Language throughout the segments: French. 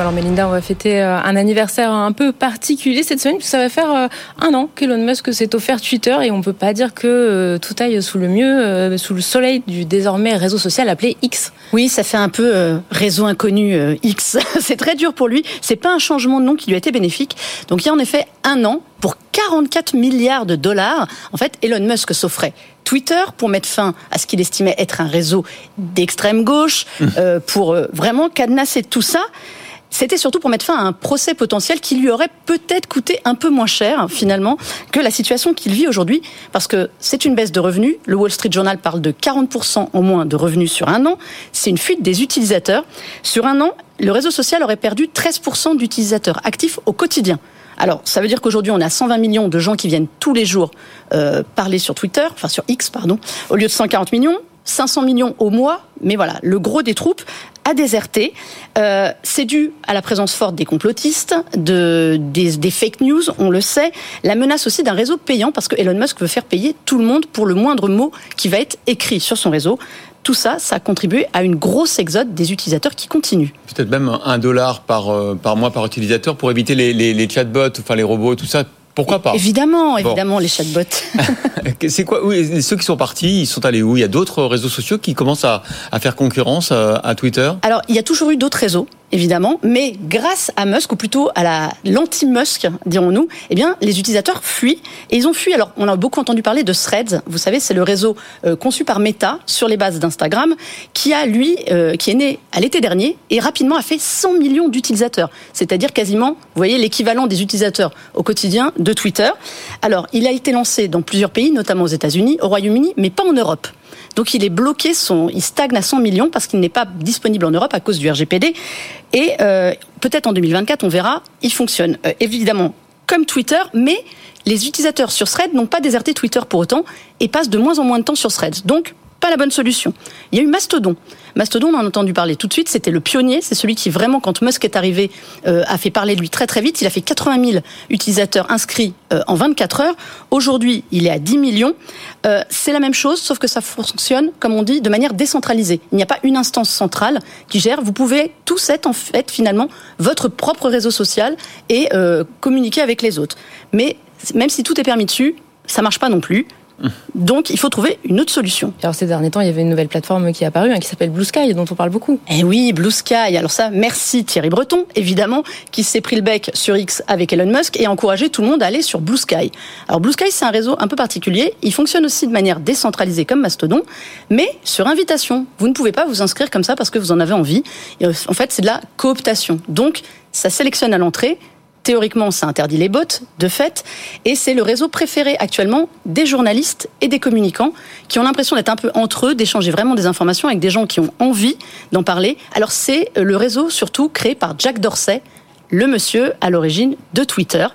Alors Mélinda, on va fêter euh, un anniversaire un peu particulier cette semaine, puisque ça va faire euh, un an qu'Elon Musk s'est offert Twitter et on peut pas dire que euh, tout aille sous le mieux, sous le soleil du désormais réseau social appelé X. Oui, ça fait un peu réseau inconnu X. C'est très dur pour lui. C'est pas un changement de nom qui lui a été bénéfique. Donc il y a en effet un an pour 44 milliards de dollars. En fait, Elon Musk s'offrait Twitter pour mettre fin à ce qu'il estimait être un réseau d'extrême gauche, mmh. pour vraiment cadenasser tout ça c'était surtout pour mettre fin à un procès potentiel qui lui aurait peut-être coûté un peu moins cher finalement que la situation qu'il vit aujourd'hui, parce que c'est une baisse de revenus. Le Wall Street Journal parle de 40% en moins de revenus sur un an. C'est une fuite des utilisateurs. Sur un an, le réseau social aurait perdu 13% d'utilisateurs actifs au quotidien. Alors, ça veut dire qu'aujourd'hui, on a 120 millions de gens qui viennent tous les jours euh, parler sur Twitter, enfin sur X, pardon, au lieu de 140 millions. 500 millions au mois, mais voilà, le gros des troupes a déserté. Euh, c'est dû à la présence forte des complotistes, de, des, fake news, on le sait. La menace aussi d'un réseau payant, parce que Elon Musk veut faire payer tout le monde pour le moindre mot qui va être écrit sur son réseau. Tout ça, ça a contribué à une grosse exode des utilisateurs qui continuent. Peut-être même un dollar par, euh, par mois par utilisateur pour éviter les, les, les chatbots, enfin les robots, tout ça pourquoi pas Évidemment, évidemment, les chatbots. c'est quoi oui, Ceux qui sont partis, ils sont allés où? Il y a d'autres réseaux sociaux qui commencent à, à faire concurrence à, à Twitter? Alors, il y a toujours eu d'autres réseaux évidemment, mais grâce à Musk, ou plutôt à la l'anti-Musk, dirons-nous, eh bien, les utilisateurs fuient. Et ils ont fui, alors on a beaucoup entendu parler de Threads, vous savez, c'est le réseau euh, conçu par Meta sur les bases d'Instagram, qui a, lui, euh, qui est né à l'été dernier, et rapidement a fait 100 millions d'utilisateurs. C'est-à-dire quasiment, vous voyez, l'équivalent des utilisateurs au quotidien de Twitter. Alors, il a été lancé dans plusieurs pays, notamment aux États-Unis, au Royaume-Uni, mais pas en Europe. Donc il est bloqué, son, il stagne à 100 millions parce qu'il n'est pas disponible en Europe à cause du RGPD. Et euh, peut-être en 2024, on verra, il fonctionne. Euh, évidemment, comme Twitter, mais les utilisateurs sur Threads n'ont pas déserté Twitter pour autant et passent de moins en moins de temps sur Threads. Donc, pas la bonne solution. Il y a eu Mastodon. Mastodon, on en a entendu parler tout de suite, c'était le pionnier, c'est celui qui vraiment, quand Musk est arrivé, euh, a fait parler de lui très très vite. Il a fait 80 000 utilisateurs inscrits euh, en 24 heures. Aujourd'hui, il est à 10 millions. Euh, c'est la même chose, sauf que ça fonctionne, comme on dit, de manière décentralisée. Il n'y a pas une instance centrale qui gère. Vous pouvez tous être en fait finalement votre propre réseau social et communiquer avec les autres. Mais même si tout est permis dessus, ça marche pas non plus. Donc, il faut trouver une autre solution. Alors, ces derniers temps, il y avait une nouvelle plateforme qui est apparue, hein, qui s'appelle Blue Sky, dont on parle beaucoup. Eh oui, Blue Sky. Alors ça, merci Thierry Breton, évidemment, qui s'est pris le bec sur X avec Elon Musk et a encouragé tout le monde à aller sur Blue Sky. Alors, Blue Sky, c'est un réseau un peu particulier. Il fonctionne aussi de manière décentralisée comme Mastodon, mais sur invitation. Vous ne pouvez pas vous inscrire comme ça parce que vous en avez envie. En fait, c'est de la cooptation. Donc, ça sélectionne à l'entrée Théoriquement, ça interdit les bots, de fait, et c'est le réseau préféré actuellement des journalistes et des communicants qui ont l'impression d'être un peu entre eux, d'échanger vraiment des informations avec des gens qui ont envie d'en parler. Alors c'est le réseau surtout créé par Jack Dorsey, le monsieur à l'origine de Twitter.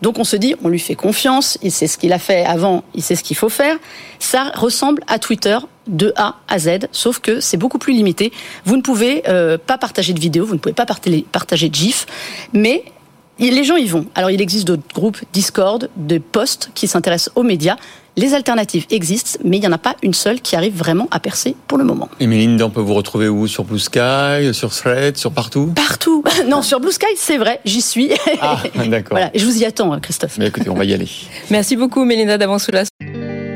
Donc on se dit, on lui fait confiance, il sait ce qu'il a fait avant, il sait ce qu'il faut faire. Ça ressemble à Twitter de A à Z, sauf que c'est beaucoup plus limité. Vous ne pouvez euh, pas partager de vidéos, vous ne pouvez pas partager de GIF, mais les gens y vont. Alors il existe d'autres groupes, Discord, de posts qui s'intéressent aux médias. Les alternatives existent, mais il n'y en a pas une seule qui arrive vraiment à percer pour le moment. Et Mélinda, on peut vous retrouver où? Sur Blue Sky, sur Thread, sur partout? Partout Non, sur Blue Sky, c'est vrai, j'y suis. Ah, d'accord. voilà, je vous y attends, Christophe. Mais écoutez, on va y aller. Merci beaucoup, Mélinda Davansoulas.